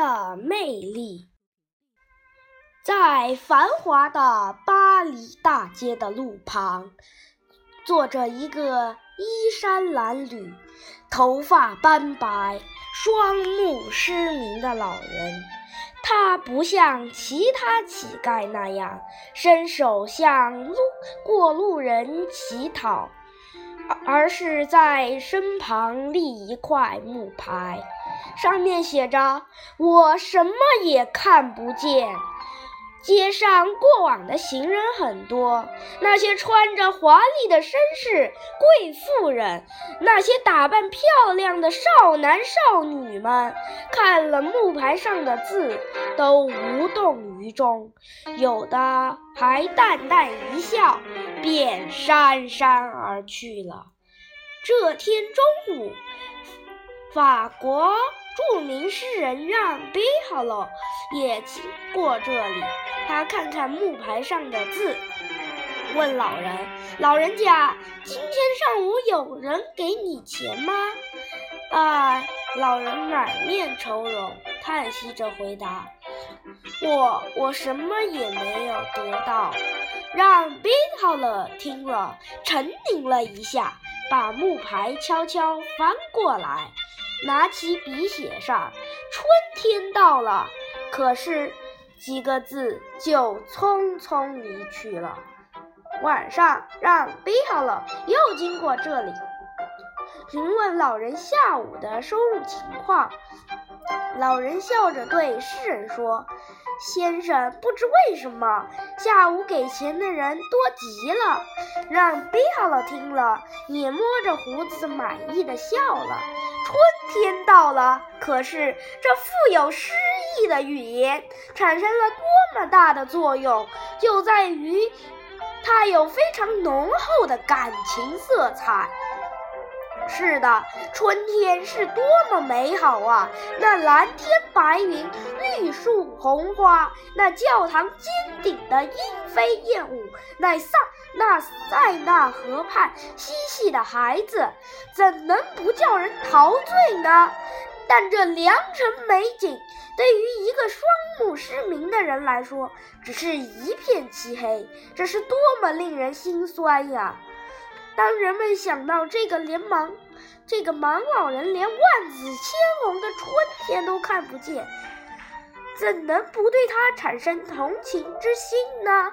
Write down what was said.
的魅力。在繁华的巴黎大街的路旁，坐着一个衣衫褴褛、头发斑白、双目失明的老人。他不像其他乞丐那样伸手向路过路人乞讨，而是在身旁立一块木牌，上面写着“我什么也看不见”。街上过往的行人很多，那些穿着华丽的绅士、贵妇人，那些打扮漂亮的少男少女们，看了木牌上的字，都无动于衷，有的还淡淡一笑，便姗姗而去了。这天中午，法国。著名诗人让·贝哈洛也经过这里，他看看木牌上的字，问老人：“老人家，今天上午有人给你钱吗？”啊，老人满面愁容，叹息着回答：“我我什么也没有得到。”让·贝哈勒听了，沉吟了一下，把木牌悄悄翻过来。拿起笔写上“春天到了”，可是几个字就匆匆离去了。晚上，让背好了又经过这里，询问老人下午的收入情况。老人笑着对诗人说。先生不知为什么下午给钱的人多极了，让贝哈勒听了也摸着胡子满意的笑了。天到了，可是这富有诗意的语言产生了多么大的作用，就在于它有非常浓厚的感情色彩。是的，春天是多么美好啊！那蓝天白云，绿树红花，那教堂尖顶的莺飞燕舞，那塞那塞纳河畔嬉戏的孩子，怎能不叫人陶醉呢？但这良辰美景，对于一个双目失明的人来说，只是一片漆黑，这是多么令人心酸呀！当人们想到这个连忙、这个盲老人连万紫千红的春天都看不见，怎能不对他产生同情之心呢？